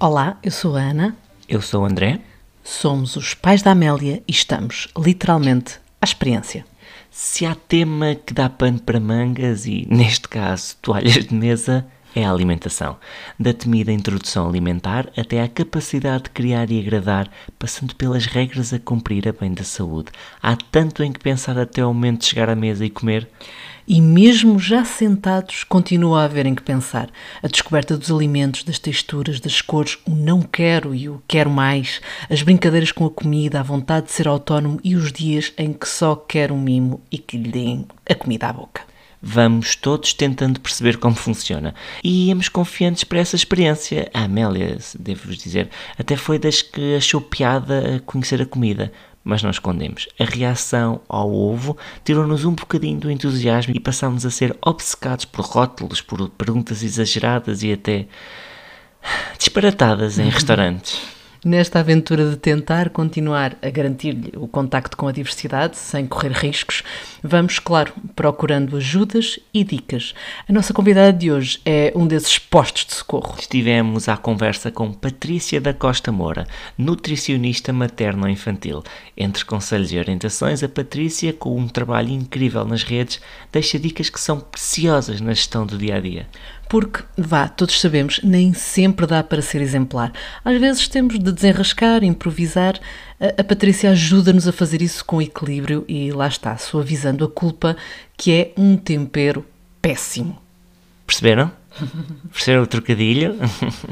Olá, eu sou a Ana. Eu sou o André. Somos os pais da Amélia e estamos, literalmente, à experiência. Se há tema que dá pano para mangas e, neste caso, toalhas de mesa, é a alimentação. Da temida introdução alimentar até à capacidade de criar e agradar, passando pelas regras a cumprir a bem da saúde. Há tanto em que pensar até o momento de chegar à mesa e comer. E mesmo já sentados, continua a haver em que pensar. A descoberta dos alimentos, das texturas, das cores, o não quero e o quero mais, as brincadeiras com a comida, a vontade de ser autónomo e os dias em que só quer um mimo e que lhe deem a comida à boca. Vamos todos tentando perceber como funciona. E íamos confiantes para essa experiência. A Amélia, devo-vos dizer, até foi das que achou piada conhecer a comida mas não escondemos. A reação ao ovo tirou-nos um bocadinho do entusiasmo e passámos a ser obcecados por rótulos, por perguntas exageradas e até disparatadas em restaurantes nesta aventura de tentar continuar a garantir-lhe o contacto com a diversidade sem correr riscos, vamos, claro, procurando ajudas e dicas. A nossa convidada de hoje é um desses postos de socorro. Estivemos à conversa com Patrícia da Costa Moura, nutricionista materno-infantil. Entre conselhos e orientações, a Patrícia, com um trabalho incrível nas redes, deixa dicas que são preciosas na gestão do dia a dia. Porque, vá, todos sabemos, nem sempre dá para ser exemplar. Às vezes temos de desenrascar, improvisar. A, Patrícia ajuda-nos a fazer isso com equilíbrio e lá está, suavizando a culpa, que é um tempero péssimo. Perceberam? Perceberam o trocadilho?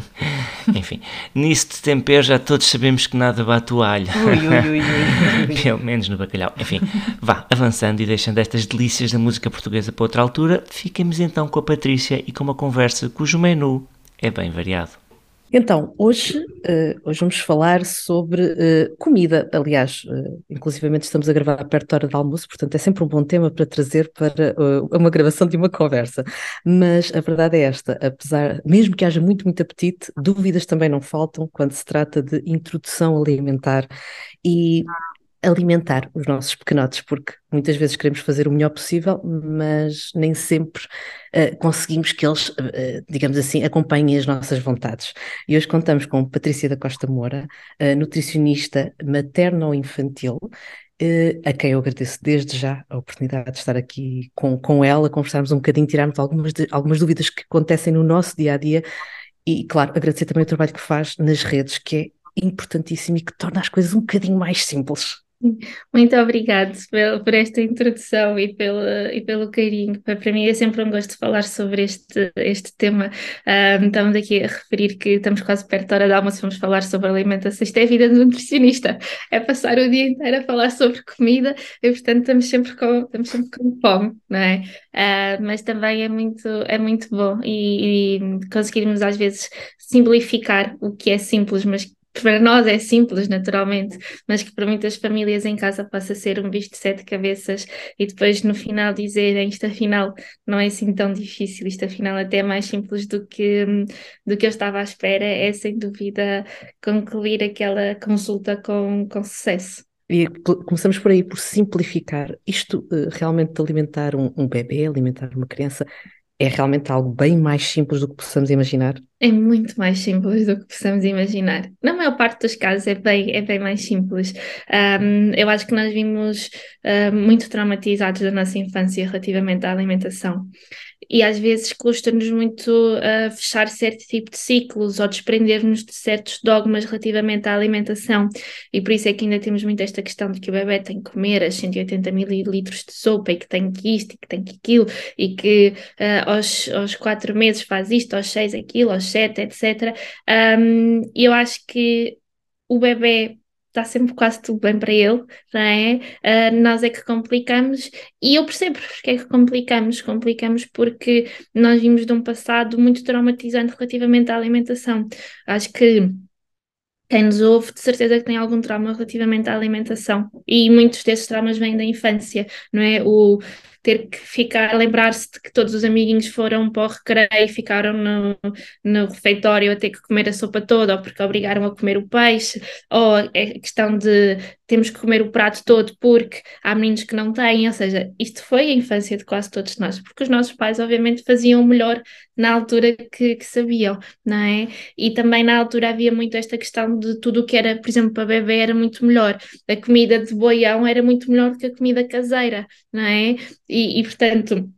Enfim, nisso de tempero já todos sabemos que nada bate o alho. Ui, ui, ui, Pelo menos no bacalhau. Enfim, vá, avançando e deixando estas delícias da música portuguesa para outra altura, fiquemos então com a Patrícia e com uma conversa cujo menu é bem variado. Então, hoje, uh, hoje vamos falar sobre uh, comida. Aliás, uh, inclusivamente estamos a gravar perto da hora de almoço, portanto é sempre um bom tema para trazer para uma gravação de uma conversa. Mas a verdade é esta, apesar, mesmo que haja muito, muito apetite, dúvidas também não faltam quando se trata de introdução alimentar e alimentar os nossos pequenotes, porque muitas vezes queremos fazer o melhor possível, mas nem sempre uh, conseguimos que eles, uh, digamos assim, acompanhem as nossas vontades. E hoje contamos com Patrícia da Costa Moura, uh, nutricionista materno-infantil, a quem eu agradeço desde já a oportunidade de estar aqui com, com ela, conversarmos um bocadinho, tirarmos algumas, de, algumas dúvidas que acontecem no nosso dia a dia e, claro, agradecer também o trabalho que faz nas redes, que é importantíssimo e que torna as coisas um bocadinho mais simples. Muito obrigado por, esta introdução e pelo, e pelo carinho. Para mim é sempre um gosto falar sobre este, este tema. Um, estamos aqui a referir que estamos quase perto da hora da almoço, vamos falar sobre alimentação. Isto é a vida do nutricionista, é passar o dia inteiro a falar sobre comida e, portanto, estamos sempre com, estamos sempre com fome, não é? Uh, mas também é muito, é muito bom e, e conseguirmos às vezes simplificar o que é simples, mas para nós é simples, naturalmente, mas que para muitas famílias em casa possa ser um bicho de sete cabeças e depois no final dizerem isto afinal não é assim tão difícil, isto afinal até é mais simples do que, do que eu estava à espera, é sem dúvida concluir aquela consulta com, com sucesso. E começamos por aí, por simplificar. Isto uh, realmente de alimentar um, um bebê, alimentar uma criança, é realmente algo bem mais simples do que possamos imaginar? É muito mais simples do que possamos imaginar. Na maior parte dos casos é bem, é bem mais simples. Um, eu acho que nós vimos uh, muito traumatizados da nossa infância relativamente à alimentação e às vezes custa-nos muito uh, fechar certo tipo de ciclos ou desprender-nos de certos dogmas relativamente à alimentação e por isso é que ainda temos muito esta questão de que o bebê tem que comer as 180 mililitros de sopa e que tem que isto e que tem que aquilo e que uh, aos, aos quatro meses faz isto, aos seis aquilo, aos sete, etc. Um, eu acho que o bebê está sempre quase tudo bem para ele, não é? Uh, nós é que complicamos e eu percebo porque é que complicamos. Complicamos porque nós vimos de um passado muito traumatizante relativamente à alimentação. Acho que quem nos ouve, de certeza que tem algum trauma relativamente à alimentação. E muitos desses traumas vêm da infância, não é? O ter que ficar, lembrar-se de que todos os amiguinhos foram para o recreio e ficaram no, no refeitório a ter que comer a sopa toda, ou porque obrigaram a comer o peixe, ou a questão de temos que comer o prato todo porque há meninos que não têm, ou seja, isto foi a infância de quase todos nós, porque os nossos pais obviamente faziam o melhor na altura que, que sabiam, não é? E também na altura havia muito esta questão de tudo o que era, por exemplo, para bebê era muito melhor, a comida de boião era muito melhor do que a comida caseira, não é? E portanto,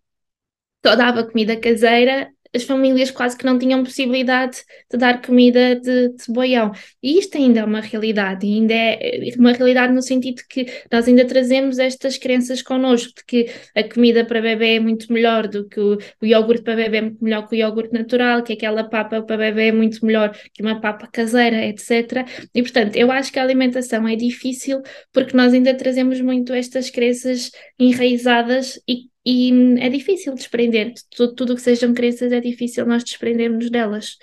só dava comida caseira as famílias quase que não tinham possibilidade de dar comida de, de boião. E isto ainda é uma realidade, ainda é uma realidade no sentido que nós ainda trazemos estas crenças connosco, de que a comida para bebê é muito melhor do que o, o iogurte para bebê é muito melhor que o iogurte natural, que aquela papa para bebê é muito melhor que uma papa caseira, etc. E portanto, eu acho que a alimentação é difícil porque nós ainda trazemos muito estas crenças enraizadas e e é difícil desprender, tudo, tudo que sejam crenças é difícil nós desprendermos delas.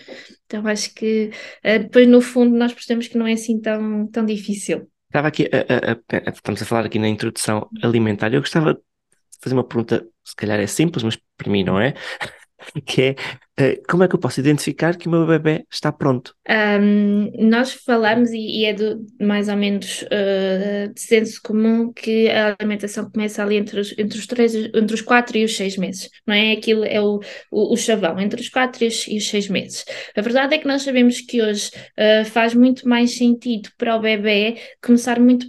Então acho que uh, depois no fundo nós percebemos que não é assim tão, tão difícil. Estava aqui, a, a, a, estamos a falar aqui na introdução alimentar, eu gostava de fazer uma pergunta, se calhar é simples, mas para mim não é, que é como é que eu posso identificar que o meu bebê está pronto? Um, nós falamos, e, e, é do, mais ou menos uh, de senso comum, que a alimentação começa ali entre os, entre os, três, entre os quatro e os seis meses, não é? Aquilo é o, o, o chavão, entre os quatro e os, e os, seis meses. A verdade é que nós sabemos que hoje uh, faz muito mais sentido para o bebê começar muito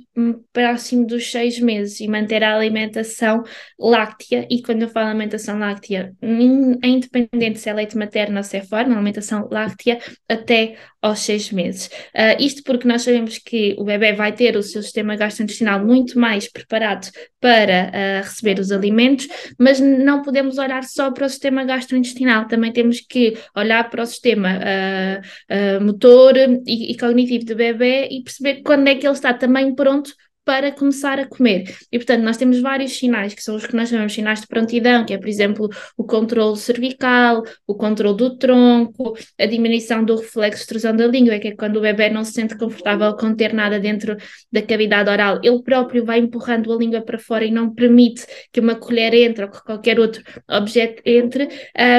próximo dos seis meses e manter a alimentação láctea, e quando eu falo alimentação láctea, independente se é leite materno ou fora, uma alimentação láctea, até aos seis meses. Uh, isto porque nós sabemos que o bebê vai ter o seu sistema gastrointestinal muito mais preparado para uh, receber os alimentos, mas não podemos olhar só para o sistema gastrointestinal, também temos que olhar para o sistema uh, motor e, e cognitivo do bebê e perceber quando é que ele está também pronto para começar a comer. E, portanto, nós temos vários sinais, que são os que nós chamamos de sinais de prontidão, que é, por exemplo, o controle cervical, o controle do tronco, a diminuição do reflexo de extrusão da língua, que é quando o bebê não se sente confortável a conter nada dentro da cavidade oral, ele próprio vai empurrando a língua para fora e não permite que uma colher entre ou que qualquer outro objeto entre.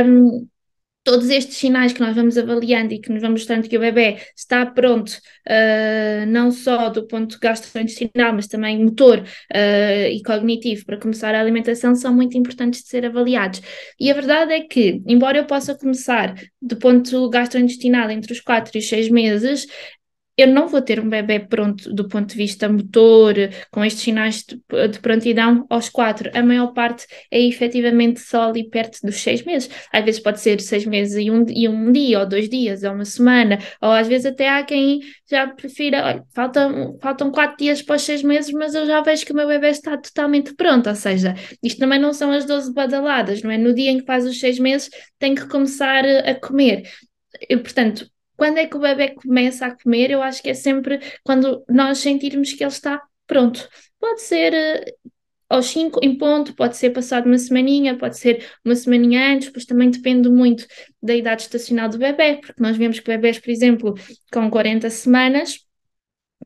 Um, todos estes sinais que nós vamos avaliando e que nos vamos mostrando que o bebê está pronto, uh, não só do ponto gastrointestinal, mas também motor uh, e cognitivo para começar a alimentação, são muito importantes de ser avaliados. E a verdade é que, embora eu possa começar do ponto gastrointestinal entre os 4 e os 6 meses, eu não vou ter um bebê pronto do ponto de vista motor, com estes sinais de, de prontidão aos quatro. A maior parte é efetivamente só ali perto dos seis meses. Às vezes pode ser seis meses e um, e um dia, ou dois dias, ou uma semana, ou às vezes até há quem já prefira, olha, faltam, faltam quatro dias para os seis meses, mas eu já vejo que o meu bebê está totalmente pronto. Ou seja, isto também não são as 12 badaladas, não é? No dia em que faz os seis meses, tem que começar a comer. Eu, portanto, quando é que o bebê começa a comer? Eu acho que é sempre quando nós sentirmos que ele está pronto. Pode ser uh, aos 5 em ponto, pode ser passado uma semaninha, pode ser uma semaninha antes, pois também depende muito da idade estacional do bebê, porque nós vemos que bebés, por exemplo, com 40 semanas,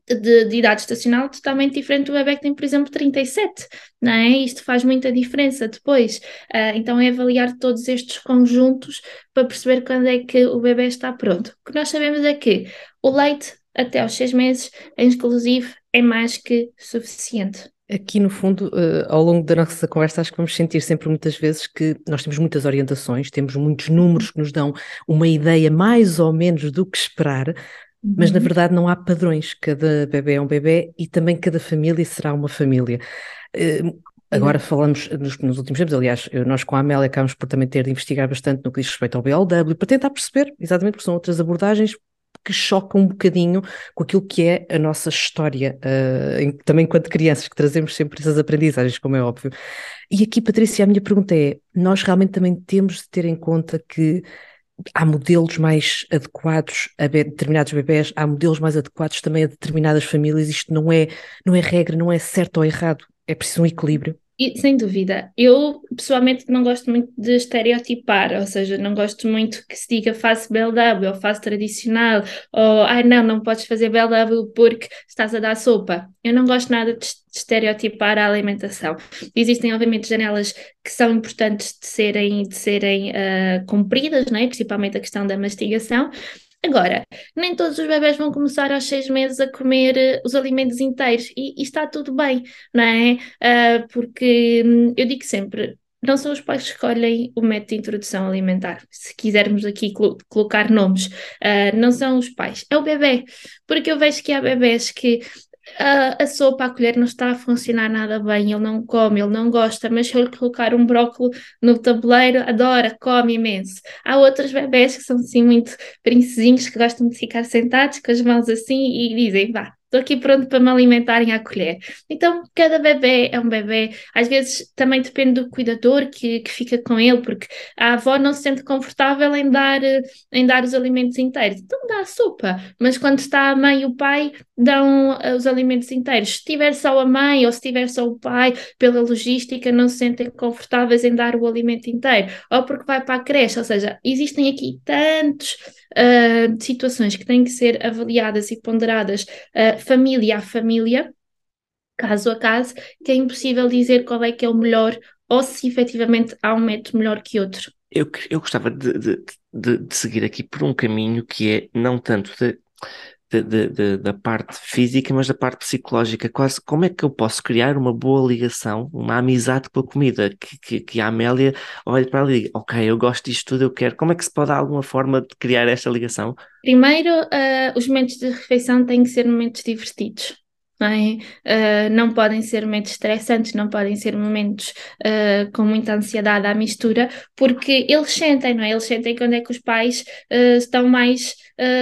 de, de, idade estacional totalmente diferente do bebê que tem, por exemplo, 37, não é? Isto faz muita diferença depois. Uh, então é avaliar todos estes conjuntos para perceber quando é que o bebê está pronto. O que nós sabemos é que o leite até aos 6 meses, inclusive, é mais que suficiente. Aqui, no fundo, uh, ao longo da nossa conversa, acho que vamos sentir sempre muitas vezes que nós temos muitas orientações, temos muitos números que nos dão uma ideia mais ou menos do que esperar, mas na uhum. verdade não há padrões, cada bebê é um bebê e também cada família será uma família. Uh, agora falamos nos, nos, últimos tempos, aliás, nós com a Amélia acabamos por também ter de investigar bastante no que diz respeito ao BLW, para tentar perceber, exatamente porque são outras abordagens que chocam um bocadinho com aquilo que é a nossa história, uh, também enquanto crianças, que trazemos sempre essas aprendizagens, como é óbvio. E aqui, Patrícia, a minha pergunta é: nós realmente também temos de ter em conta que há modelos mais adequados a determinados bebés, há modelos mais adequados também a determinadas famílias. Isto não é, não é regra, não é certo ou errado, é preciso um equilíbrio. sem dúvida. Eu pessoalmente não gosto muito de estereotipar, ou seja, não gosto muito que se diga faço BLW ou faço tradicional, ou ai ah, não, não podes fazer BLW porque estás a dar sopa. Eu não gosto nada de estereotipar a alimentação. Existem, obviamente, janelas que são importantes de serem, de serem uh, cumpridas, né? principalmente a questão da mastigação, Agora, nem todos os bebés vão começar aos seis meses a comer uh, os alimentos inteiros e, e, está tudo bem, não é? Uh, porque hum, eu digo sempre, não são os pais que escolhem o método de introdução alimentar, se quisermos aqui colo colocar nomes, uh, não são os pais, é o bebê, porque eu vejo que há bebés que a, a sopa, a colher não está a funcionar nada bem, ele não come, ele não gosta, mas se eu lhe colocar um brócolis no tabuleiro, adora, come imenso. Há outros bebés que são assim muito princesinhos, que gostam de ficar sentados com as mãos assim e dizem, vá, estou aqui pronto para me alimentarem à colher. Então, cada bebê é um bebê. Às vezes também depende do cuidador que, que fica com ele, porque a avó não se sente confortável em dar, em dar os alimentos inteiros. Então, dá a sopa. Mas quando está a mãe e o pai, dão uh, os alimentos inteiros. Se tiver só a mãe ou se tiver só o pai, pela logística, não se sentem confortáveis em dar o alimento inteiro. Ou porque vai para a creche. Ou seja, existem aqui tantos uh, situações que têm que ser avaliadas e ponderadas uh, família a família, caso a caso, que é impossível dizer qual é que é o melhor ou se efetivamente há um método melhor que outro. Eu, eu gostava de, de, de, de seguir aqui por um caminho que é não tanto de de, de, da parte física, mas da parte psicológica. Quase como é que eu posso criar uma boa ligação, uma amizade com a comida? Que, que, que a Amélia olhe para diga: Ok, eu gosto disto tudo, eu quero. Como é que se pode dar alguma forma de criar esta ligação? Primeiro, uh, os momentos de refeição têm que ser momentos divertidos. Não, é? uh, não, podem ser momentos estressantes, não podem ser momentos uh, com muita ansiedade à mistura, porque eles sentem, não é? Eles sentem quando é que os pais uh, estão mais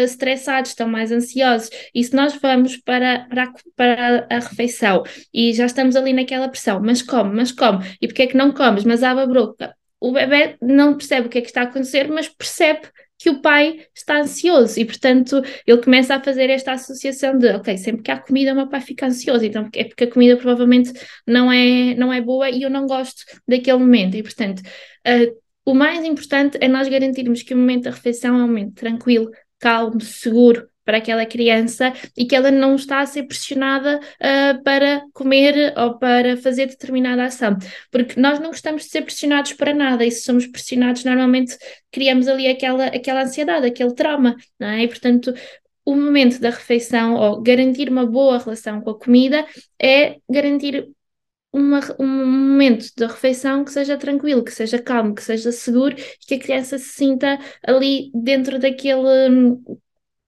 estressados, estão mais ansiosos. E se nós vamos para, para, para a refeição e já estamos ali naquela pressão, mas come, mas come, e porque é que não comes? Mas abre a boca. O bebê não percebe o que é que está a acontecer, mas percebe que o pai está ansioso e, portanto, ele começa a fazer esta associação de, ok, sempre que há comida, o meu pai fica ansioso, então é porque a comida provavelmente não é, não é boa e eu não gosto daquele momento. E, portanto, uh, o mais importante é nós garantirmos que o momento da refeição é um momento tranquilo, calmo, seguro, para aquela criança e que ela não está a ser pressionada uh, para comer ou para fazer determinada ação. Porque nós não gostamos de ser pressionados para nada e se somos pressionados, normalmente criamos ali aquela, aquela ansiedade, aquele trauma, não é? E portanto. O momento da refeição ou garantir uma boa relação com a comida é garantir uma, um momento da refeição que seja tranquilo, que seja calmo, que seja seguro e que a criança se sinta ali dentro daquele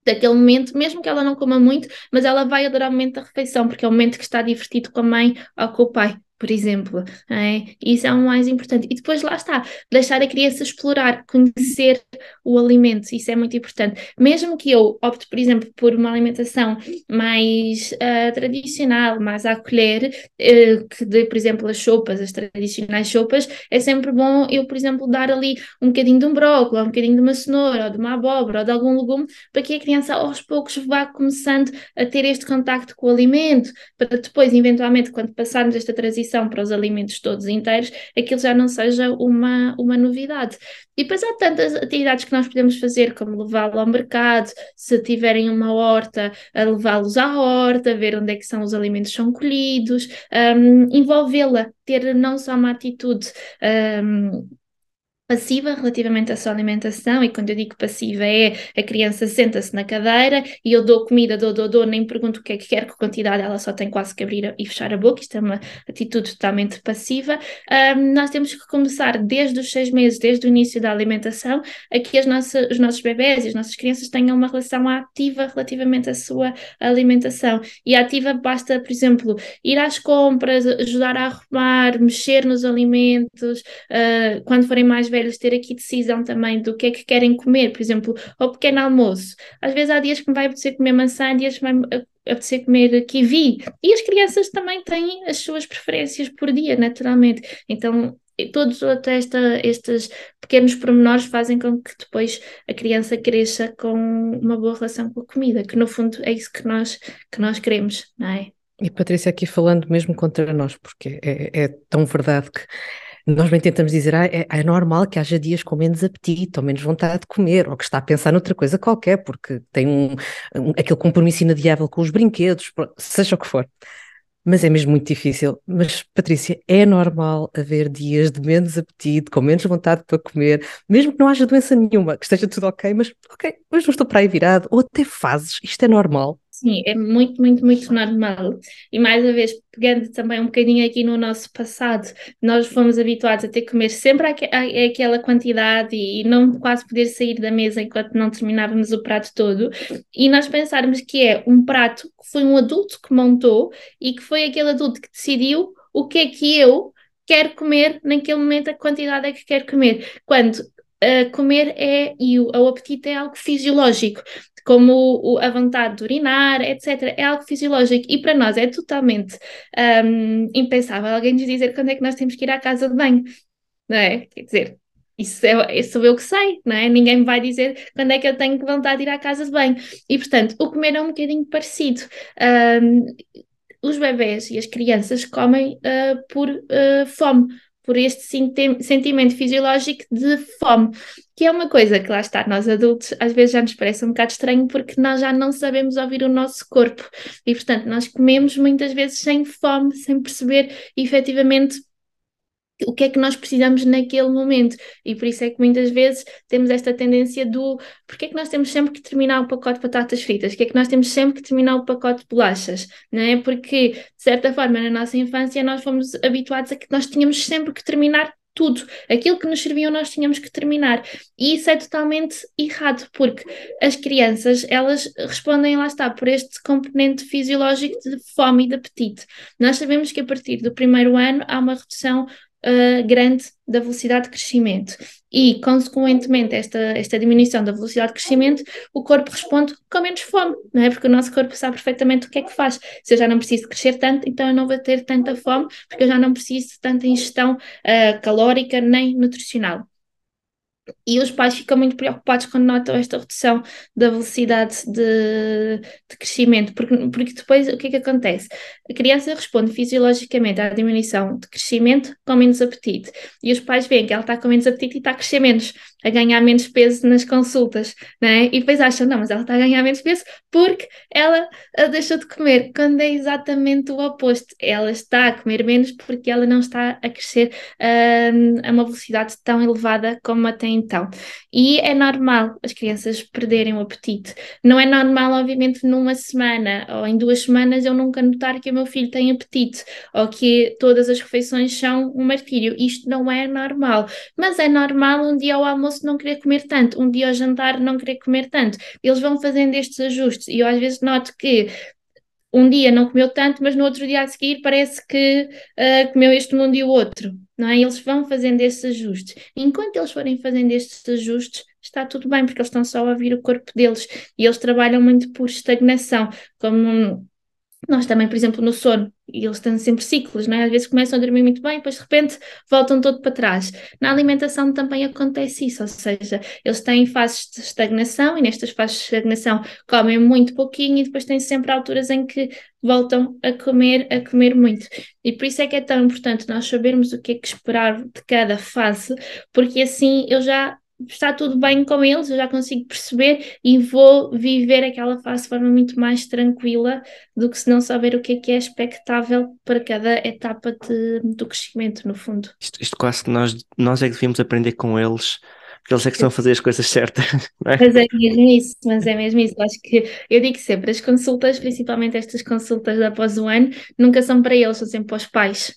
daquele momento, mesmo que ela não coma muito, mas ela vai adorar o momento da refeição, porque é o momento que está divertido com a mãe ou com o pai por exemplo. É? Isso é o mais importante. E depois lá está, deixar a criança explorar, conhecer o alimento, isso é muito importante. Mesmo que eu opte, por exemplo, por uma alimentação mais uh, tradicional, mais à colher, uh, que dê, por exemplo, as sopas, as tradicionais sopas, é sempre bom eu, por exemplo, dar ali um bocadinho de um brócolis, um bocadinho de uma cenoura, ou de uma abóbora, ou de algum legume, para que a criança aos poucos vá começando a ter este contacto com o alimento, para depois, eventualmente, quando passarmos esta transição para os alimentos todos inteiros, aquilo já não seja uma, uma novidade. E depois há tantas atividades que nós podemos fazer, como levá-lo ao mercado, se tiverem uma horta, levá-los à horta, ver onde é que são os alimentos são colhidos, um, envolvê-la, ter não só uma atitude um, passiva relativamente à sua alimentação, e quando eu digo passiva é a criança senta-se na cadeira e eu dou comida, dou, dou, dou, nem pergunto o que é que quer, que quantidade ela só tem quase que abrir e fechar a boca, isto é uma atitude totalmente passiva. Um, nós temos que começar desde os seis meses, desde o início da alimentação, a que as nossas, os nossos bebés e as nossas crianças tenham uma relação ativa relativamente à sua alimentação. E ativa basta, por exemplo, ir às compras, ajudar a arrumar, mexer nos alimentos, uh, quando forem mais velhos velhos ter aqui decisão também do que é que querem comer, por exemplo, ao pequeno almoço. Às vezes há dias que me vai apetecer comer maçã, dias que me vai apetecer comer kiwi. E as crianças também têm as suas preferências por dia, naturalmente. Então, todos até esta, estes pequenos pormenores fazem com que depois a criança cresça com uma boa relação com a comida, que no fundo é isso que nós, que nós queremos, não é? E Patrícia, aqui falando mesmo contra nós, porque é, é tão verdade que nós bem tentamos dizer, ah, é, é, normal que haja dias com menos apetite ou menos vontade de comer, ou que está a pensar noutra coisa qualquer, porque tem um, um aquele compromisso inadiável com os brinquedos, seja o que for. Mas é mesmo muito difícil. Mas, Patrícia, é normal haver dias de menos apetite, com menos vontade para comer, mesmo que não haja doença nenhuma, que esteja tudo ok, mas ok, hoje não estou para aí virado, ou até fases, isto é normal. Sim, é muito, muito, muito normal. E mais uma vez, pegando também um bocadinho aqui no nosso passado, nós fomos habituados a ter que comer sempre aquela quantidade e não quase poder sair da mesa enquanto não terminávamos o prato todo. E nós pensarmos que é um prato que foi um adulto que montou e que foi aquele adulto que decidiu o que é que eu quero comer naquele momento, a quantidade é que quero comer. Quando uh, comer é, e o, o apetite é algo fisiológico como a vontade de urinar, etc. É algo fisiológico e para nós é totalmente um, impensável alguém nos dizer quando é que nós temos que ir à casa de banho, não é? Quer dizer, isso, é, sou eu que sei, não é? Ninguém me vai dizer quando é que eu tenho vontade de ir à casa de banho. E, portanto, o comer é um bocadinho parecido. Um, os bebés e as crianças comem uh, por uh, fome, por este sentimento fisiológico de fome, que é uma coisa que lá está, nós adultos às vezes já nos parece um bocado estranho porque nós já não sabemos ouvir o nosso corpo. E portanto nós comemos muitas vezes sem fome, sem perceber efetivamente o que é que nós precisamos naquele momento. E por isso é que muitas vezes temos esta tendência do porque é que nós temos sempre que terminar o pacote de batatas fritas? Porque é que nós temos sempre que terminar o pacote de bolachas? Não é? Porque, de certa forma, na nossa infância nós fomos habituados a que nós tínhamos sempre que terminar tudo. Aquilo que nos serviam nós tínhamos que terminar. E isso é totalmente errado, porque as crianças, elas respondem, lá está, por este componente fisiológico de fome e de apetite. Nós sabemos que a partir do primeiro ano há uma redução uh, grande da velocidade de crescimento. E, consequentemente, esta, esta diminuição da velocidade de crescimento, o corpo responde com menos fome, não é? Porque o nosso corpo sabe perfeitamente o que é que faz. Se eu já não preciso crescer tanto, então eu não vou ter tanta fome, porque eu já não preciso de tanta ingestão uh, calórica nem nutricional. E os pais ficam muito preocupados quando notam esta redução da velocidade de, de, crescimento, porque, porque depois o que é que acontece? A criança responde fisiologicamente à diminuição de crescimento com menos apetite, e os pais veem que ela está com menos apetite e está a crescer menos, a ganhar menos peso nas consultas, né? e depois acham, não, mas ela está a ganhar menos peso porque ela deixou de comer, quando é exatamente o oposto, ela está a comer menos porque ela não está a crescer uh, a uma velocidade tão elevada como a tem então. E é normal as crianças perderem o apetite. Não é normal, obviamente, numa semana ou em duas semanas eu nunca notar que o meu filho tem apetite ou que todas as refeições são um martírio. Isto não é normal. Mas é normal um dia ao almoço não querer comer tanto, um dia ao jantar não querer comer tanto. Eles vão fazendo estes ajustes e eu às vezes noto que um dia não comeu tanto, mas no outro dia a seguir parece que uh, comeu este mundo e o outro, não é? Eles vão fazendo esses ajustes. Enquanto eles forem fazendo estes ajustes, está tudo bem, porque eles estão só a ouvir o corpo deles e eles trabalham muito por estagnação, como nós também, por exemplo, no sono, e eles têm sempre ciclos, não é? Às vezes começam a dormir muito bem, depois de repente voltam todo para trás. Na alimentação também acontece isso, ou seja, eles têm fases de estagnação e nestas fases de estagnação comem muito pouquinho e depois têm sempre alturas em que voltam a comer, a comer muito. E por isso é que é tão importante nós sabermos o que é que esperar de cada fase, porque assim eu já está tudo bem com eles, eu já consigo perceber e vou viver aquela fase de forma muito mais tranquila do que se não saber o que é que é expectável para cada etapa de, do crescimento, no fundo. Isto, isto quase que nós, nós é que devíamos aprender com eles porque eles é que estão a fazer as coisas certas. É? Mas é mesmo isso, mas é mesmo isso. Acho que eu digo sempre, as consultas, principalmente estas consultas após o ano, nunca são para eles, são sempre para os pais.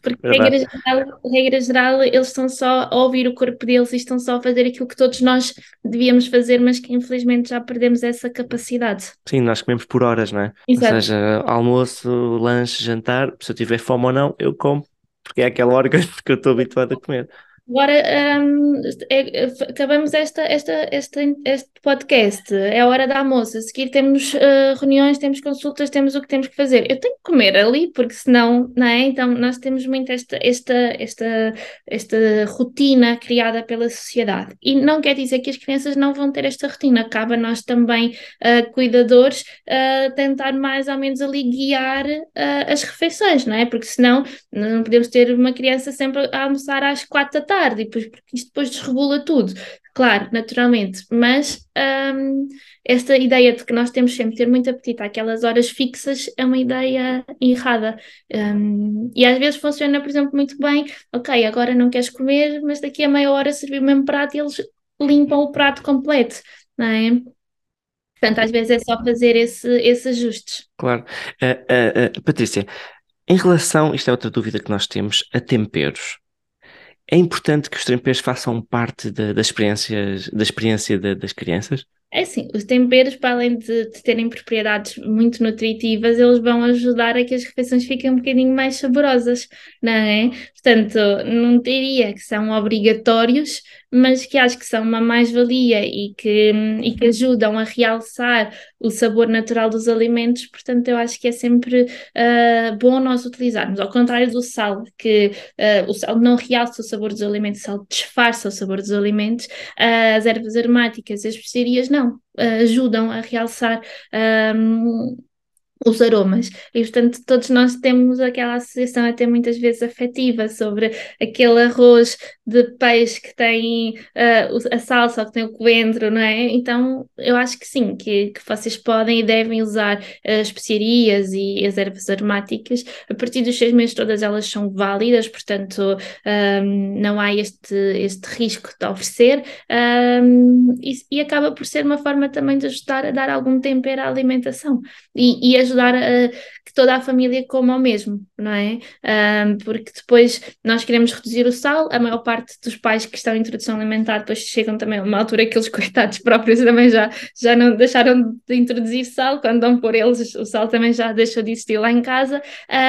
Porque, regra geral, regra geral, eles estão só a ouvir o corpo deles e estão só a fazer aquilo que todos nós devíamos fazer, mas que infelizmente já perdemos essa capacidade. Sim, nós comemos por horas, não é? Exato. Ou seja, almoço, lanche, jantar, se eu tiver fome ou não, eu como, porque é aquela hora que eu estou habituado a comer. Agora um, é, acabamos esta, esta, esta, este podcast, é hora da almoço. A seguir temos uh, reuniões, temos consultas, temos o que temos que fazer. Eu tenho que comer ali, porque senão, não é? Então nós temos muito esta, esta, esta, esta rotina criada pela sociedade. E não quer dizer que as crianças não vão ter esta rotina. Cabe a nós também, uh, cuidadores, uh, tentar mais ou menos ali guiar as refeições, não é? Porque senão não podemos ter uma criança sempre a almoçar às quatro da tarde tarde, e depois, porque isto depois desregula tudo. Claro, naturalmente, mas um, esta ideia de que nós temos sempre ter muito apetite àquelas horas fixas é uma ideia errada. Um, e às vezes funciona, por exemplo, muito bem. Ok, agora não queres comer, mas daqui a meia hora servir o mesmo prato e eles limpam o prato completo, não é? Portanto, às vezes é só fazer esse, esses ajustes. Claro. Uh, uh, uh, Patrícia, em relação, isto é outra dúvida que nós temos, a temperos. É importante que os temperos façam parte da, da, experiência, da experiência de, das crianças? É assim, os temperos, para além de, de, terem propriedades muito nutritivas, eles vão ajudar a que as refeições fiquem um bocadinho mais saborosas, não é? Portanto, não diria que são obrigatórios, mas que acho que são uma mais-valia e que, e que ajudam a realçar o sabor natural dos alimentos, portanto, eu acho que é sempre uh, bom nós utilizarmos. Ao contrário do sal, que uh, o sal não realça o sabor dos alimentos, o sal disfarça o sabor dos alimentos, uh, as ervas aromáticas e as especiarias não, ajudam a realçar. Um, os aromas. E, portanto, todos nós temos aquela associação até muitas vezes afetiva sobre aquele arroz de peixe que tem uh, a salsa que tem o coentro, não é? Então, eu acho que sim, que, que vocês podem e devem usar as especiarias e as ervas aromáticas. A partir dos seis meses todas elas são válidas, portanto, um, ah, não há este, este risco de oferecer um, ah, e, e, acaba por ser uma forma também de ajudar a dar algum tempero à alimentação e, e ajudar a que toda a família coma o mesmo, não é? Um, porque depois nós queremos reduzir o sal, a maior parte dos pais que estão em introdução alimentar depois chegam também a uma altura que eles coitados próprios também já, já não deixaram de introduzir sal, quando dão por eles o sal também já deixou de existir lá em casa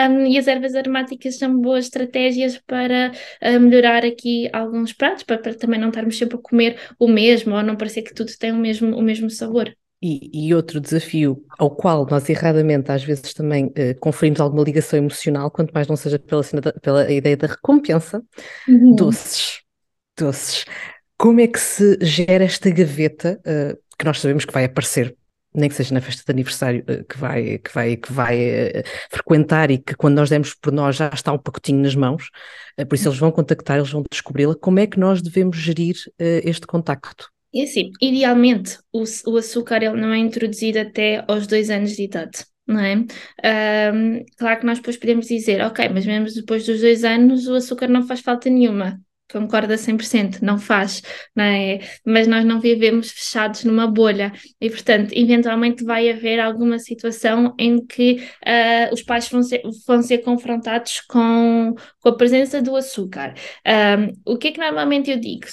um, e as ervas aromáticas são boas estratégias para uh, melhorar aqui alguns pratos, para, para também não estarmos sempre a comer o mesmo ou não parecer que tudo tem o mesmo, o mesmo sabor. E, e, outro desafio ao qual nós erradamente às vezes também uh, conferimos alguma ligação emocional, quanto mais não seja pela, da, pela ideia da recompensa, uhum. doces. Doces. Como é que se gera esta gaveta uh, que nós sabemos que vai aparecer, nem que seja na festa de aniversário uh, que vai, que vai, que vai frequentar e que quando nós demos por nós já está um pacotinho nas mãos, por isso eles vão contactar, eles vão descobri-la. Como é que nós devemos gerir este contacto? E assim, idealmente, o, o açúcar ele não é introduzido até aos dois anos de idade. Não é? Um, claro que nós depois podemos dizer, ok, mas mesmo depois dos dois anos o açúcar não faz falta nenhuma concorda 100%, não faz, não é? Mas nós não vivemos fechados numa bolha e, portanto, eventualmente vai haver alguma situação em que uh, os pais vão ser, vão ser confrontados com, com a presença do açúcar. Um, o que é que normalmente eu digo?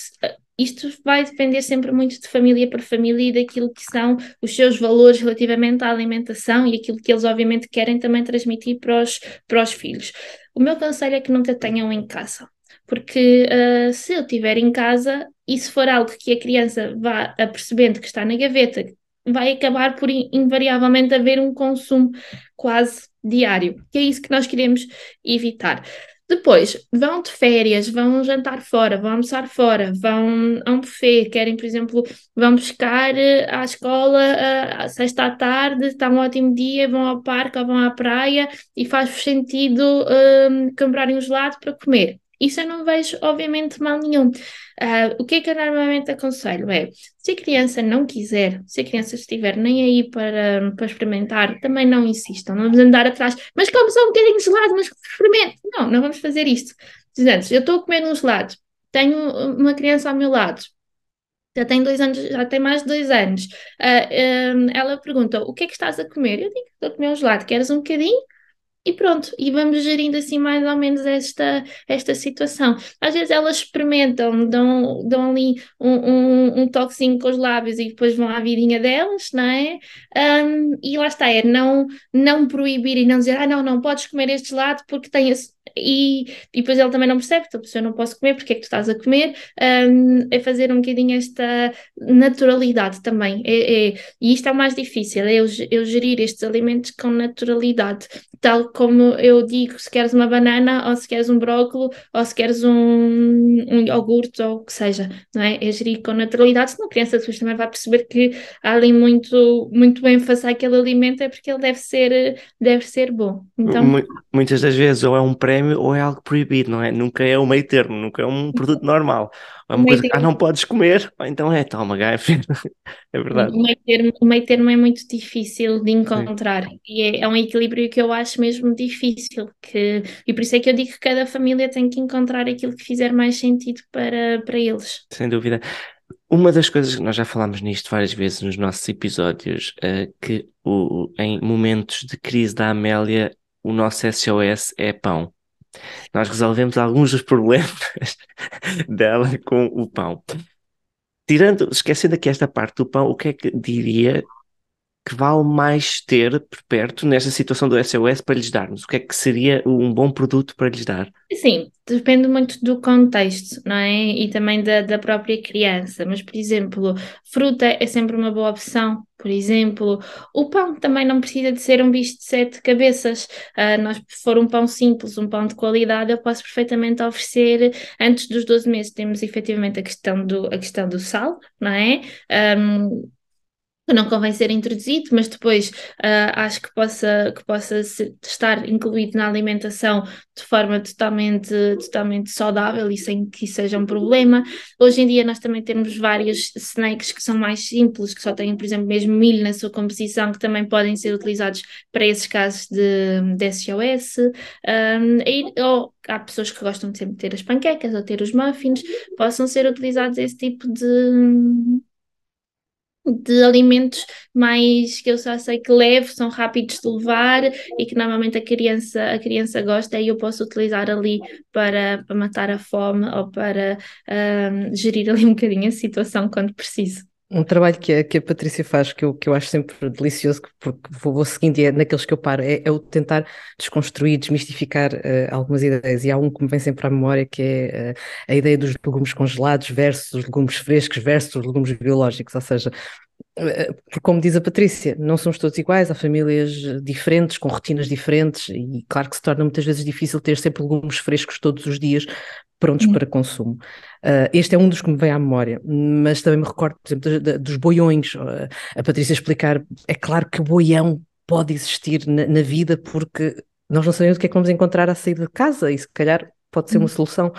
Isto vai depender sempre muito de família para família e daquilo que são os seus valores relativamente à alimentação e aquilo que eles obviamente querem também transmitir para os, para os filhos. O meu conselho é que nunca tenham em casa, porque uh, se eu tiver em casa e se for algo que a criança vá apercebendo que está na gaveta, vai acabar por invariavelmente haver um consumo quase diário, que é isso que nós queremos evitar. Depois, vão de férias, vão jantar fora, vão almoçar fora, vão a um buffet, querem, por exemplo, vão buscar eh, à escola eh, à sexta à tarde, está um ótimo dia, vão ao parque ou vão à praia e faz sentido um, comprarem um gelado para comer. Isso eu não vejo, obviamente, mal nenhum. Uh, o que é que eu normalmente aconselho é, se a criança não quiser, se a criança estiver nem aí para, para experimentar, também não insistam, não vamos andar atrás, mas como só um bocadinho gelado, mas experimente. Não, não vamos fazer isto. Dizendo, eu estou a comer um gelado, tenho uma criança ao meu lado, já tem dois anos, já tem mais de dois anos. Uh, ela pergunta: o que é que estás a comer? Eu digo: estou a comer um gelado, queres um bocadinho? E pronto, e vamos gerindo assim mais ou menos esta, esta situação. Às vezes elas experimentam, dão, dão ali um, um, um toquezinho com os lábios e depois vão à vidinha delas, não é? Um, e lá está, é não, não proibir e não dizer, ah, não, não podes comer este gelado porque tem esse, e, e depois ele também não percebe, então eu não posso comer, porque é que tu estás a comer? É fazer um bocadinho esta naturalidade também. É, é, e isto é o mais difícil, é eu, eu gerir estes alimentos com naturalidade. Tal como eu digo, se queres uma banana, ou se queres um brócolis, ou se queres um, um iogurte, ou o que seja, não é? É gerir com naturalidade, senão a criança depois também vai perceber que há ali muito, muito ênfase àquele alimento, é porque ele deve ser, deve ser bom. Então... Muitas das vezes, ou é um prémio ou é algo proibido, não é? Nunca é o meio termo, nunca é um produto normal. Uma coisa que, ah, não podes comer, então é, toma, gafe. é verdade. O meio, termo, o meio termo é muito difícil de encontrar Sim. e é, é, um equilíbrio que eu acho mesmo difícil, que, e por isso é que eu digo que cada família tem que encontrar aquilo que fizer mais sentido para, para eles. Sem dúvida. Uma das coisas que nós já falámos nisto várias vezes nos nossos episódios, é que o, em momentos de crise da Amélia, o nosso SOS é pão. Nós resolvemos alguns dos problemas dela com o pão. Tirando, esquecendo aqui esta parte do pão, o que é que diria que vale mais ter por perto nesta situação do SOS para lhes darmos? O que é que seria um bom produto para lhes dar? Sim, depende muito do contexto, não é? E também da, da própria criança. Mas, por exemplo, fruta é sempre uma boa opção. Por exemplo, o pão também não precisa de ser um bicho de sete cabeças. Uh, nós, se for um pão simples, um pão de qualidade, eu posso perfeitamente oferecer, antes dos 12 meses, temos efetivamente a questão do, a questão do sal, não é? Um, não convém ser introduzido, mas depois uh, acho que possa, que possa estar incluído na alimentação de forma totalmente, totalmente saudável e sem que isso seja um problema. Hoje em dia nós também temos vários snacks que são mais simples, que só têm, por exemplo, mesmo milho na sua composição, que também podem ser utilizados para esses casos de, de SOS. Um, e, ou há pessoas que gostam de sempre ter as panquecas ou ter os muffins, possam ser utilizados esse tipo de de alimentos mais que eu só sei que levo, são rápidos de levar e que normalmente a criança, a criança gosta e eu posso utilizar ali para, para matar a fome ou para um, gerir ali um bocadinho a situação quando preciso. Um trabalho que a, que a Patrícia faz, que eu, que eu acho sempre delicioso, porque vou, vou seguindo e é naqueles que eu paro, é, é o tentar desconstruir, desmistificar uh, algumas ideias. E há um que me vem sempre à memória, que é uh, a ideia dos legumes congelados versus legumes frescos versus legumes biológicos. Ou seja, porque como diz a Patrícia, não somos todos iguais, há famílias diferentes, com rotinas diferentes, e claro que se torna muitas vezes difícil ter sempre legumes frescos todos os dias prontos uhum. para consumo. Uh, este é um dos que me vem à memória, mas também me recordo, por exemplo, dos, dos boiões. Uh, a Patrícia explicar, é claro que o boião pode existir na, na, vida porque nós não sabemos o que é que vamos encontrar à saída de casa e se calhar pode ser uma uhum. solução.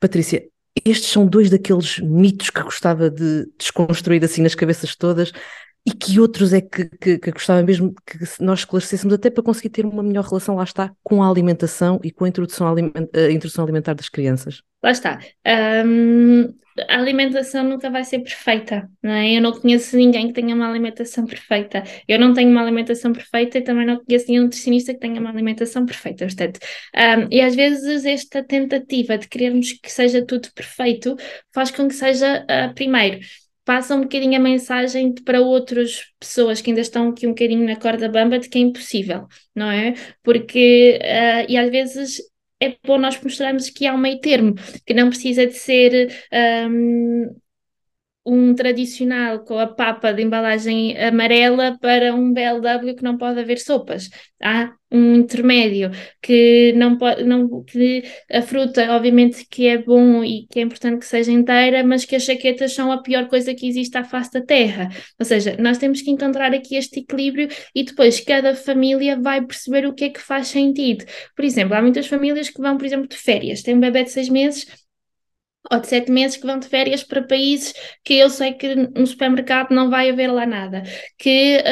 Patrícia, estes são dois daqueles mitos que gostava de desconstruir assim nas cabeças todas e que outros é que, que, que gostava mesmo que nós esclarecêssemos até para conseguir ter uma melhor relação, lá está, com a alimentação e com a introdução, aliment a introdução alimentar das crianças? Lá está. Um, a alimentação nunca vai ser perfeita, não é? Eu não conheço ninguém que tenha uma alimentação perfeita. Eu não tenho uma alimentação perfeita e também não conheço nenhum nutricionista que tenha uma alimentação perfeita, portanto. Um, e às vezes esta tentativa de querermos que seja tudo perfeito faz com que seja, uh, primeiro, passa um bocadinho a mensagem para outras pessoas que ainda estão aqui um bocadinho na corda bamba de que é impossível, não é? Porque, uh, e às vezes é bom nós mostrarmos que há um meio termo, que não precisa de ser um, um tradicional com a papa de embalagem amarela para um BLW que não pode haver sopas. Há um intermédio que não pode, não, que a fruta, obviamente, que é bom e que é importante que seja inteira, mas que as chaquetas são a pior coisa que existe à face da terra. Ou seja, nós temos que encontrar aqui este equilíbrio e depois cada família vai perceber o que é que faz sentido. Por exemplo, há muitas famílias que vão, por exemplo, de férias, têm um bebê de seis meses ou de sete meses que vão de férias para países que eu sei que no supermercado não vai haver lá nada, que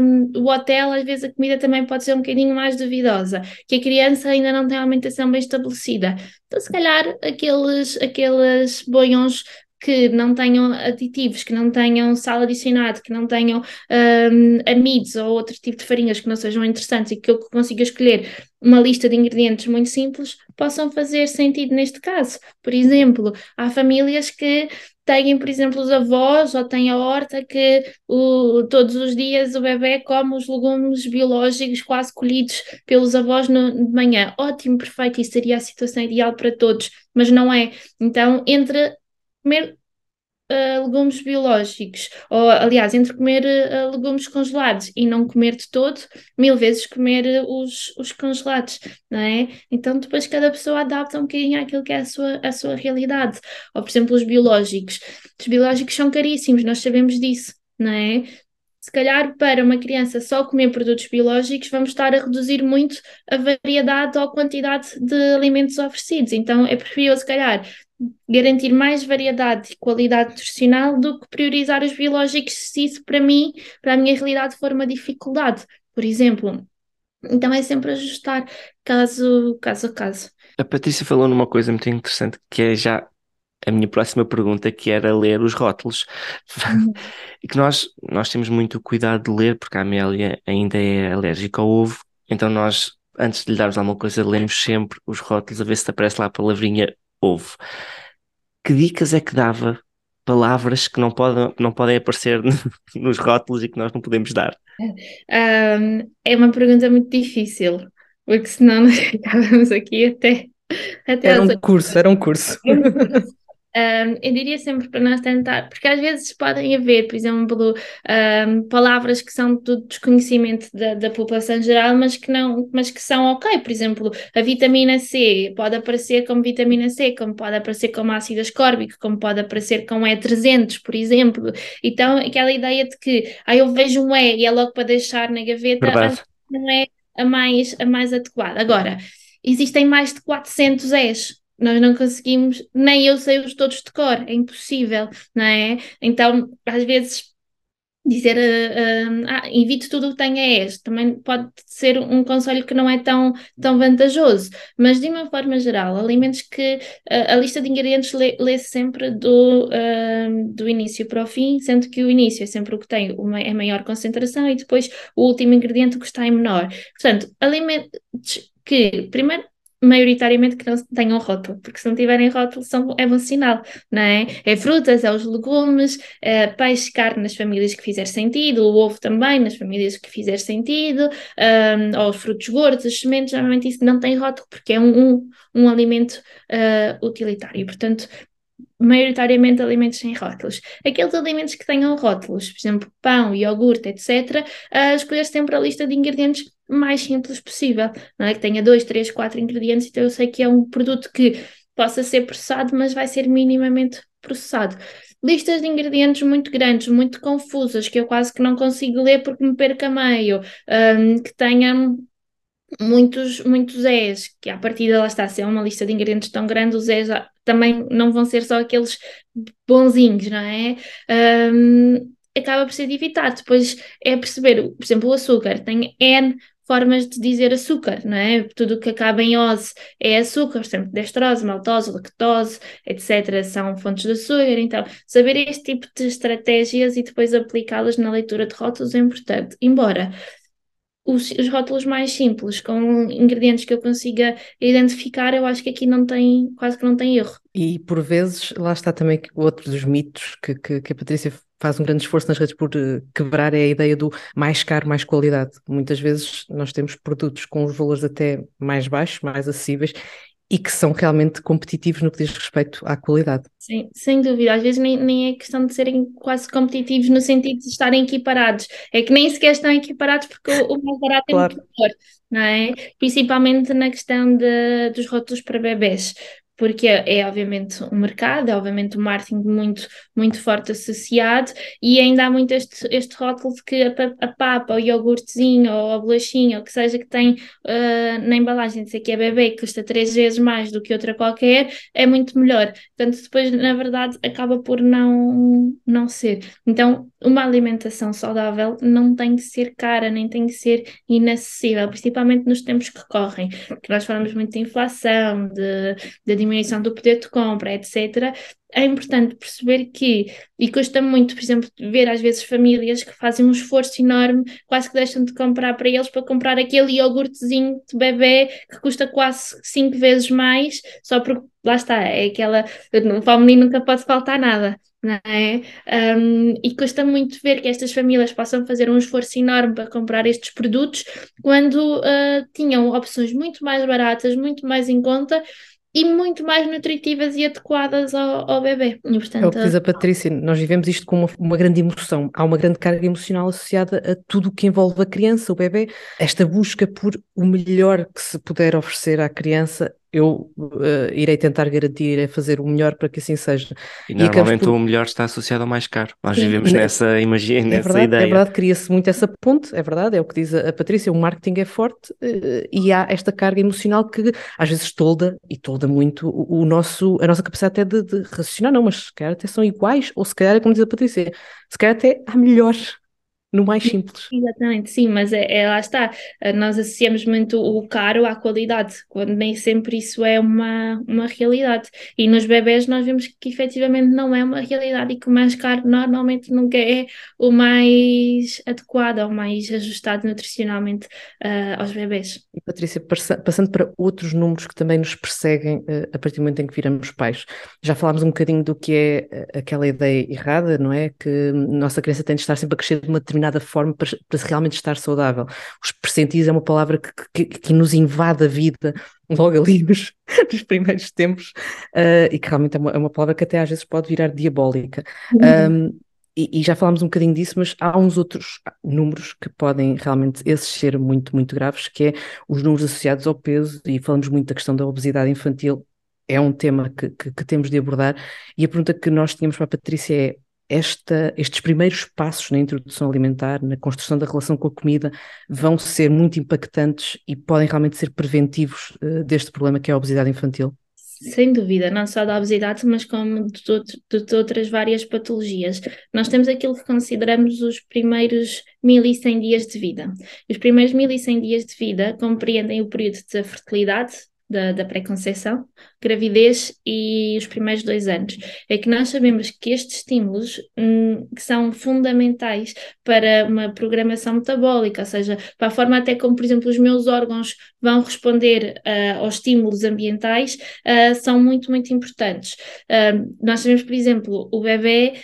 um, o hotel às vezes a comida também pode ser um bocadinho mais duvidosa, que a criança ainda não tem alimentação bem estabelecida. Então, se calhar aqueles, aqueles boiões que não tenham aditivos, que não tenham sal adicionado, que não tenham um, amidos ou outro tipo de farinhas que não sejam interessantes e que eu consiga escolher uma lista de ingredientes muito simples possam fazer sentido neste caso. Por exemplo, há famílias que têm, por exemplo, os avós ou têm a horta que o, todos os dias o bebê come os legumes biológicos quase colhidos pelos avós no, de manhã. Ótimo, perfeito, isso seria a situação ideal para todos, mas não é. Então, entre comer uh, legumes biológicos, ou aliás, entre comer uh, legumes congelados e não comer de todo, mil vezes comer uh, os, os congelados, não é? Então depois cada pessoa adapta um bocadinho àquilo que é a sua, a sua realidade. Ou, por exemplo, os biológicos. Os biológicos são caríssimos, nós sabemos disso, não é? se calhar para uma criança só comer produtos biológicos, vamos estar a reduzir muito a variedade ou a quantidade de alimentos oferecidos. Então é preferível, se calhar, garantir mais variedade e qualidade nutricional do que priorizar os biológicos, se isso para mim, para a minha realidade, for uma dificuldade, por exemplo. Então é sempre ajustar caso, caso a caso. A Patrícia falou numa coisa muito interessante que é já a minha próxima pergunta, que era ler os rótulos. Uhum. e que nós, nós temos muito cuidado de ler, porque a Amélia ainda é alérgica ao ovo, então nós, antes de lhe darmos alguma coisa, lemos sempre os rótulos a ver se aparece lá a palavrinha ovo. Que dicas é que dava? Palavras que não podem, não podem aparecer nos rótulos e que nós não podemos dar? Um, é uma pergunta muito difícil, porque senão nós ficávamos aqui até. até era um curso, era um curso. Um, eu diria sempre para nós tentar, porque às vezes podem haver, por exemplo, um, palavras que são do desconhecimento da, da, população geral, mas que não, mas que são ok. Por exemplo, a vitamina C pode aparecer como vitamina C, como pode aparecer como ácido ascórbico, como pode aparecer com E300, por exemplo. Então, aquela ideia de que ah, eu vejo um E e é logo para deixar na gaveta, não é a mais, a mais adequada. Agora, existem mais de 400 E's nós não conseguimos, nem eu sei os todos de cor, é impossível, não é? Então, às vezes, dizer uh, uh, ah, evite tudo o que tenha este, também pode ser um conselho que não é tão, tão vantajoso, mas de uma forma geral, alimentos que uh, a lista de ingredientes lê, lê sempre do, do início para o fim, sendo que o início é sempre o que tem uma, é maior concentração e depois o último ingrediente o que está em menor. Portanto, alimentos que, primeiro, maioritariamente que não tenham rótulo, porque se não tiverem rótulo são, é bom sinal, não é? É frutas, é os legumes, é peixe, carne nas famílias que fizer sentido, o ovo também nas famílias que fizer sentido, um, ou os frutos gordos, as sementes, normalmente isso não tem rótulo porque é um, um, um alimento uh, utilitário, portanto maioritariamente alimentos sem rótulos. Aqueles alimentos que tenham rótulos, por exemplo, pão, iogurte, etc., uh, escolher sempre a lista de ingredientes mais simples possível, não é? Que tenha dois, três, quatro ingredientes, então eu sei que é um produto que possa ser processado, mas vai ser minimamente processado. Listas de ingredientes muito grandes, muito confusas, que eu quase que não consigo ler porque me perca meio, um, que tenham muitos, muitos E's, que a partir lá está, se é uma lista de ingredientes tão grande, os E's também não vão ser só aqueles bonzinhos, não é? Um, acaba por ser de evitar. Depois é perceber, por exemplo, o açúcar tem N formas de dizer açúcar, não é? Tudo que acaba em ose é açúcar, por exemplo, destrose, maltose, lactose, etc. são fontes de açúcar. Então, saber este tipo de estratégias e depois aplicá-las na leitura de rótulos é importante. Embora os, os, rótulos mais simples, com ingredientes que eu consiga identificar, eu acho que aqui não tem, quase que não tem erro. E por vezes, lá está também outro dos mitos que, que, que a Patrícia faz um grande esforço nas redes por eh, quebrar é a ideia do mais caro, mais qualidade. Muitas vezes nós temos produtos com os valores até mais baixos, mais acessíveis e que são realmente competitivos no que diz respeito à qualidade. Sim, sem dúvida. Às vezes nem, nem é questão de serem quase competitivos no sentido de estarem equiparados. É que nem sequer estão equiparados porque o, o mais barato é claro. muito melhor, não é? Principalmente na questão de, dos rótulos para bebés porque é, é, obviamente um mercado, é obviamente um marketing muito, muito forte associado e ainda há muito este, este rótulo de que a, a papa, o iogurtezinho ou a bolachinha, ou que seja que tem uh, na embalagem ser que é bebê, que custa três vezes mais do que outra qualquer, é muito melhor. Portanto, depois, na verdade, acaba por não, não ser. Então, uma alimentação saudável não tem que ser cara, nem tem que ser inacessível, principalmente nos tempos que correm, que nós falamos muito de inflação, de, de diminuição do poder de compra, etc., é importante perceber que, e custa muito, por exemplo, ver às vezes famílias que fazem um esforço enorme, quase que deixam de comprar para eles para comprar aquele iogurtezinho de bebê que custa quase cinco vezes mais, só porque lá está, é aquela, para o menino nunca pode faltar nada. Não é? Um, e custa muito ver que estas famílias possam fazer um esforço enorme para comprar estes produtos quando uh, tinham opções muito mais baratas, muito mais em conta e muito mais nutritivas e adequadas ao, ao bebê. E, portanto, é o que diz a Patrícia, nós vivemos isto com uma, uma, grande emoção, há uma grande carga emocional associada a tudo o que envolve a criança, o bebê, esta busca por o melhor que se puder oferecer à criança eu uh, irei tentar garantir, irei fazer o melhor para que assim seja. E, e normalmente por... o melhor está associado ao mais caro. Nós Sim. vivemos nessa, imagina, é nessa verdade, é ideia. É verdade, cria-se muito essa ponte, é verdade, é o que diz a, a Patrícia, o marketing é forte uh, e há esta carga emocional que às vezes tolda, e tolda muito, o, o nosso, a nossa capacidade até de, de raciocinar, não, mas se calhar até são iguais, ou se calhar, é como diz a Patrícia, se calhar até há melhores no mais simples. Exatamente, sim, mas é, é, lá está. Eh, nós associamos muito o caro à qualidade, quando nem sempre isso é uma, uma realidade. E nos bebés nós vemos que efetivamente não é uma realidade e que o mais caro normalmente nunca é o mais adequado ou mais ajustado nutricionalmente uh, aos bebés. E Patrícia, passando para outros números que também nos perseguem uh, a partir do momento em que viramos pais. Já falámos um bocadinho do que é aquela ideia errada, não é? Que nossa criança tem de estar sempre a crescer de uma determinada determinada forma para, para realmente estar saudável. Os percentis é uma palavra que, que, que nos invade a vida logo ali nos, nos primeiros tempos uh, e que realmente é uma, é uma, palavra que até às vezes pode virar diabólica. Uhum. Um, e, e, já falámos um bocadinho disso, mas há uns outros números que podem realmente esses ser muito, muito graves, que é os números associados ao peso, e falamos muito da questão da obesidade infantil, é um tema que, que, que temos de abordar, e a pergunta que nós tínhamos para a Patrícia é, esta, estes primeiros passos na introdução alimentar, na construção da relação com a comida, vão ser muito impactantes e podem realmente ser preventivos uh, deste problema que é a obesidade infantil? Sem dúvida, não só da obesidade, mas como de, de, outras várias patologias. Nós temos aquilo que consideramos os primeiros 1100 dias de vida. Os primeiros 1100 dias de vida compreendem o período da fertilidade, da, da pré-conceição, gravidez e os primeiros dois anos. É que nós sabemos que estes estímulos hum, são fundamentais para uma programação metabólica, ou seja, para a forma até como, por exemplo, os meus órgãos vão responder uh, aos estímulos ambientais, uh, são muito, muito importantes. Uh, nós sabemos, por exemplo, o bebê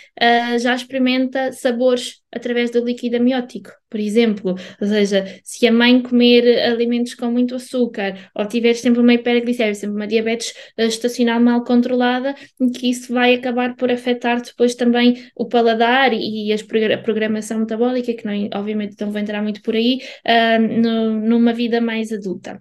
já experimenta sabores através do líquido amniótico, por exemplo. Ou seja, se a mãe comer alimentos com muito açúcar ou tiver sempre uma hiperglicemia, sempre uma diabetes estacional mal controlada, que isso vai acabar por afetar depois também o paladar e, a programação metabólica, que não, obviamente não vou entrar muito por aí, uh, no, numa vida mais adulta.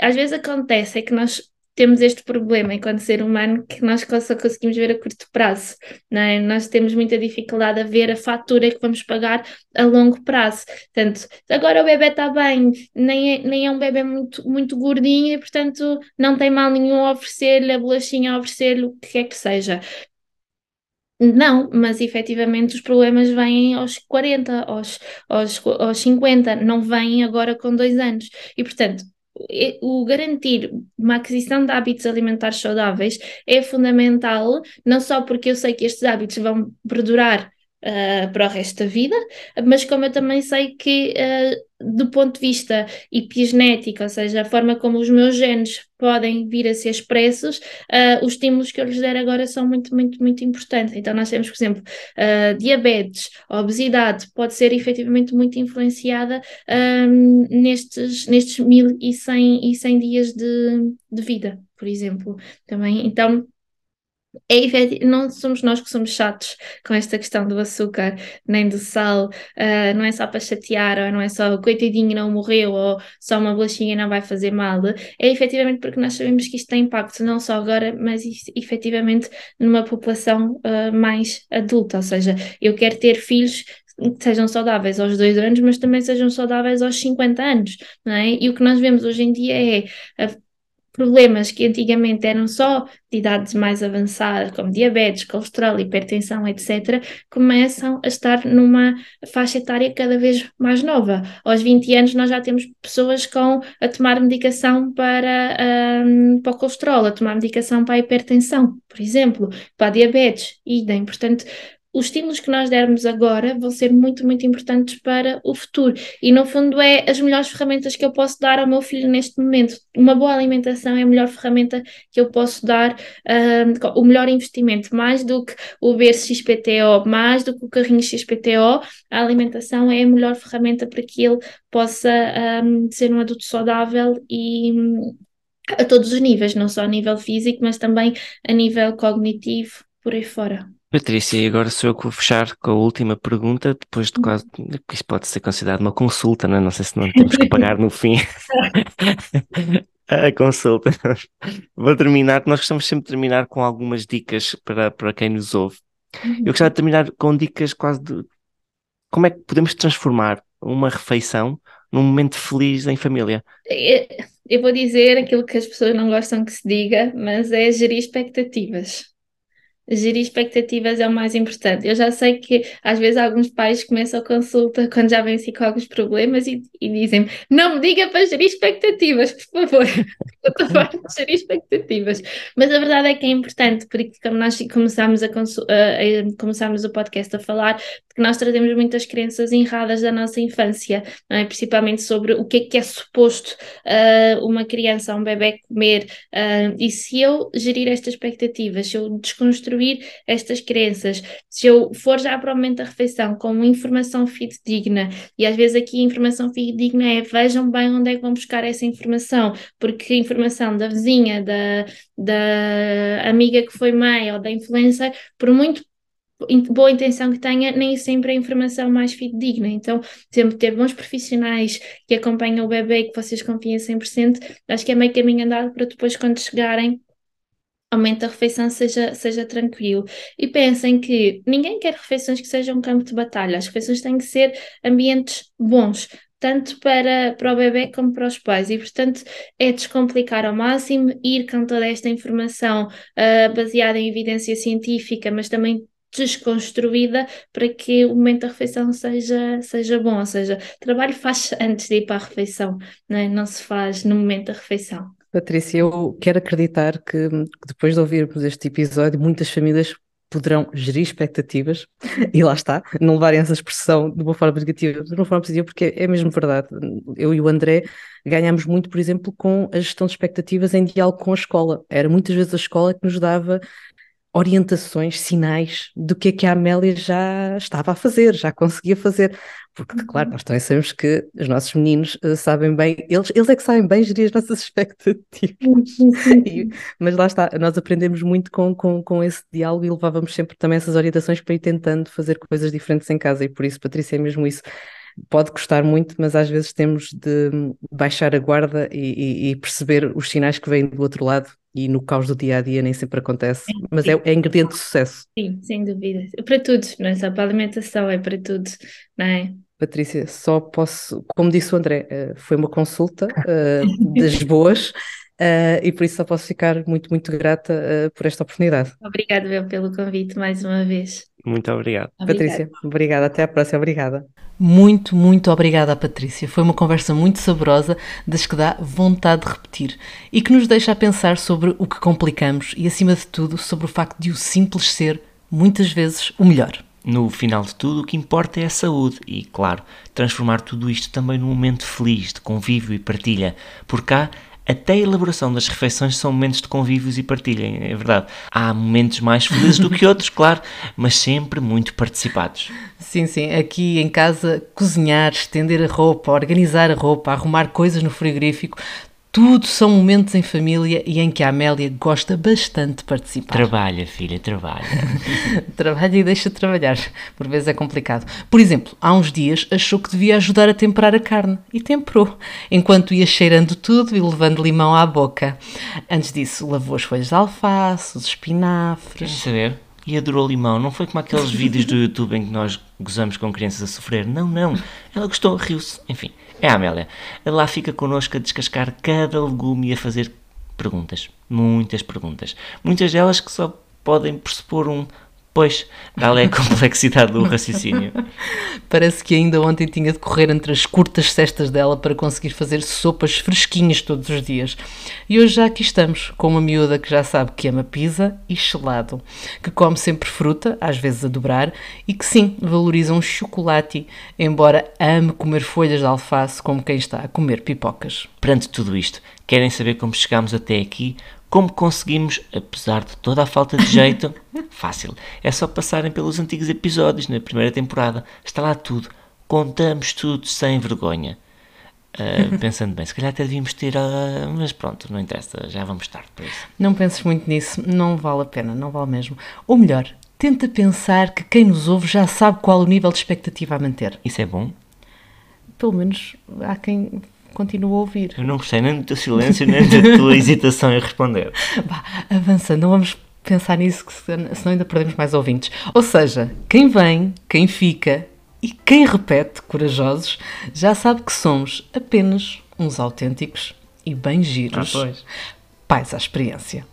Às vezes acontece é que nós temos este problema enquanto ser humano que nós só conseguimos ver a curto prazo, não é? Nós temos muita dificuldade a ver a fatura que vamos pagar a longo prazo. Portanto, agora o bebê está bem, nem é, nem é um bebê muito, muito gordinho e, portanto, não tem mal nenhum a oferecer-lhe a bolachinha, a oferecer-lhe o que quer que seja. Não, mas efetivamente os problemas vêm aos 40, aos, aos, aos 50, não vêm agora com dois anos. E, portanto, o garantir uma aquisição de hábitos alimentares saudáveis é fundamental, não só porque eu sei que estes hábitos vão perdurar uh, para o resto da vida, mas como eu também sei que uh, do ponto de vista epigenético, ou seja, a forma como os meus genes podem vir a ser expressos, uh, os estímulos que eu lhes der agora são muito, muito, muito importantes. Então, nós temos, por exemplo, uh, diabetes, obesidade, pode ser efetivamente muito influenciada um, nestes, nestes 1100 dias de, de vida, por exemplo. Também, então, é não somos nós que somos chatos com esta questão do açúcar nem do sal, uh, não é só para chatear, ou não é só coitadinho não morreu, ou só uma bolachinha não vai fazer mal, é efetivamente porque nós sabemos que isto tem impacto não só agora, mas efetivamente numa população uh, mais adulta, ou seja, eu quero ter filhos que sejam saudáveis aos dois anos, mas também sejam saudáveis aos 50 anos, não é? E o que nós vemos hoje em dia é problemas que antigamente eram só de idades mais avançadas, como diabetes, colesterol, hipertensão, etc., começam a estar numa faixa etária cada vez mais nova. Aos 20 anos nós já temos pessoas com a tomar medicação para, um, para o colesterol, a tomar medicação para a hipertensão, por exemplo, para a diabetes, idem. Portanto, os estímulos que nós dermos agora vão ser muito, muito importantes para o futuro. E no fundo é as melhores ferramentas que eu posso dar ao meu filho neste momento. Uma boa alimentação é a melhor ferramenta que eu posso dar, um, o melhor investimento, mais do que o berço XPTO, mais do que o carrinho XPTO, a alimentação é a melhor ferramenta para que ele possa um, ser um adulto saudável e a todos os níveis, não só a nível físico, mas também a nível cognitivo, por aí fora. Patrícia, e agora sou eu que vou fechar com a última pergunta, depois de quase. Isto pode ser considerado uma consulta, não é? Não sei se não temos que pagar no fim. a consulta. Vou terminar, nós gostamos sempre de terminar com algumas dicas para, para quem nos ouve. Eu gostava de terminar com dicas quase de como é que podemos transformar uma refeição num momento feliz em família. Eu vou dizer aquilo que as pessoas não gostam que se diga, mas é gerir expectativas gerir expectativas é o mais importante. Eu já sei que às vezes alguns pais começam a consulta quando já vêm assim com alguns problemas e, e dizem não me diga para gerir expectativas, por favor. Eu estou farto de gerir expectativas. Mas a verdade é que é importante, porque como nós começámos, a, a, começámos o podcast a falar, porque nós trazemos muitas crenças erradas da nossa infância, é? principalmente sobre o que é que é suposto uh, uma criança, um bebê comer. Uh, e se eu gerir estas expectativas, se eu desconstruir construir estas crenças. Se eu for já para o momento da refeição com informação fidedigna, e às vezes aqui a informação fidedigna é vejam bem onde é que vão buscar essa informação, porque informação da vizinha, da, da amiga que foi mãe ou da influencer, por muito boa intenção que tenha, nem sempre é a informação mais fidedigna. Então, sempre ter bons profissionais que acompanham o bebê e que vocês confiem 100%, acho que é meio caminho andado para depois, quando chegarem aumento da refeição seja, seja tranquilo. E pensem que ninguém quer refeições que sejam um campo de batalha, as refeições têm que ser ambientes bons, tanto para, para o bebê como para os pais. E, portanto, é descomplicar ao máximo, ir com toda esta informação uh, baseada em evidência científica, mas também desconstruída para que o momento da refeição seja, seja bom. Ou seja, trabalho faz antes de ir para a refeição, não, é? não se faz no momento da refeição. Patrícia, eu quero acreditar que depois de ouvirmos este episódio, muitas famílias poderão gerir expectativas e lá está, não levarem essa expressão de uma forma negativa, de uma forma positiva, porque é mesmo verdade. Eu e o André ganhamos muito, por exemplo, com a gestão de expectativas em diálogo com a escola. Era muitas vezes a escola que nos dava orientações, sinais do que é que a Amélia já estava a fazer, já conseguia fazer. Porque, claro, uhum. nós também sabemos que os nossos meninos uh, sabem bem, eles, eles é que sabem bem gerir as nossas expectativas. e, mas lá está, nós aprendemos muito com, com, com esse diálogo e levávamos sempre também essas orientações para ir tentando fazer coisas diferentes em casa. E por isso, Patrícia, é mesmo isso pode custar muito, mas às vezes temos de baixar a guarda e, e, e, perceber os sinais que vêm do outro lado e no caos do dia a dia nem sempre acontece, mas é, é ingrediente de sucesso. Sim, sem dúvida. Para tudo, não é só para a alimentação, é para tudo, não é? Patrícia, só posso, como disse o André, eh, foi uma consulta uh, das boas uh, e por isso só posso ficar muito, muito grata uh, por esta oportunidade. Obrigada pelo convite mais uma vez. Muito obrigado. Patrícia, obrigada. Até à próxima. Obrigada. Muito, muito obrigada, Patrícia. Foi uma conversa muito saborosa, das que dá vontade de repetir e que nos deixa a pensar sobre o que complicamos e, acima de tudo, sobre o facto de o simples ser, muitas vezes, o melhor. No final de tudo, o que importa é a saúde e, claro, transformar tudo isto também num momento feliz de convívio e partilha. Por cá, até a elaboração das refeições são momentos de convívios e partilha, é verdade. Há momentos mais felizes do que outros, claro, mas sempre muito participados. Sim, sim. Aqui em casa, cozinhar, estender a roupa, organizar a roupa, arrumar coisas no frigorífico, tudo são momentos em família e em que a Amélia gosta bastante de participar. Trabalha, filha, trabalha. trabalha e deixa de trabalhar. Por vezes é complicado. Por exemplo, há uns dias achou que devia ajudar a temperar a carne e temperou, enquanto ia cheirando tudo e levando limão à boca. Antes disso, lavou as folhas de alface, os espinafres. Queres saber? E adorou limão. Não foi como aqueles vídeos do YouTube em que nós gozamos com crianças a sofrer. Não, não. Ela gostou, riu-se. Enfim, é a Amélia. Lá fica connosco a descascar cada legume e a fazer Perguntas, muitas perguntas. Muitas delas que só podem pressupor um Pois, tal é a complexidade do raciocínio. Parece que ainda ontem tinha de correr entre as curtas cestas dela para conseguir fazer sopas fresquinhas todos os dias. E hoje já aqui estamos, com uma miúda que já sabe que ama pizza e gelado, que come sempre fruta, às vezes a dobrar, e que sim, valoriza um chocolate, embora ame comer folhas de alface como quem está a comer pipocas. Perante tudo isto, querem saber como chegámos até aqui? Como conseguimos, apesar de toda a falta de jeito? Fácil. É só passarem pelos antigos episódios na primeira temporada. Está lá tudo. Contamos tudo sem vergonha. Uh, pensando bem, se calhar até devíamos ter. Uh, mas pronto, não interessa, já vamos estar por isso. Não penses muito nisso, não vale a pena, não vale mesmo. Ou melhor, tenta pensar que quem nos ouve já sabe qual o nível de expectativa a manter. Isso é bom? Pelo menos há quem continuo a ouvir. Eu não gostei nem do teu silêncio, nem da tua hesitação em responder. Bah, avançando, não vamos pensar nisso, que senão ainda perdemos mais ouvintes. Ou seja, quem vem, quem fica e quem repete, corajosos, já sabe que somos apenas uns autênticos e bem giros. Ah, pois. Pais à experiência.